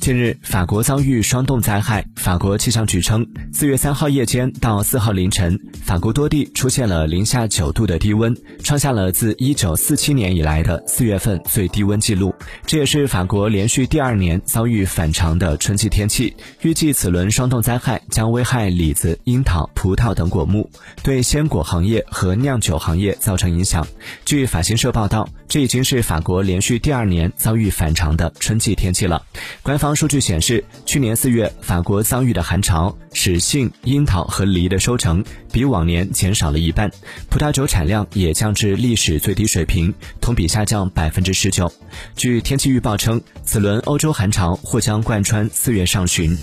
近日，法国遭遇霜冻灾害。法国气象局称，四月三号夜间到四号凌晨，法国多地出现了零下九度的低温，创下了自一九四七年以来的四月份最低温记录。这也是法国连续第二年遭遇反常的春季天气。预计此轮霜冻灾害将危害李子、樱桃、葡萄等果木，对鲜果行业和酿酒行业造成影响。据法新社报道，这已经是法国连续第二年遭遇反常的春季天气了。官方。数据显示，去年四月法国遭遇的寒潮，使杏、樱桃和梨的收成比往年减少了一半，葡萄酒产量也降至历史最低水平，同比下降百分之十九。据天气预报称，此轮欧洲寒潮或将贯穿四月上旬。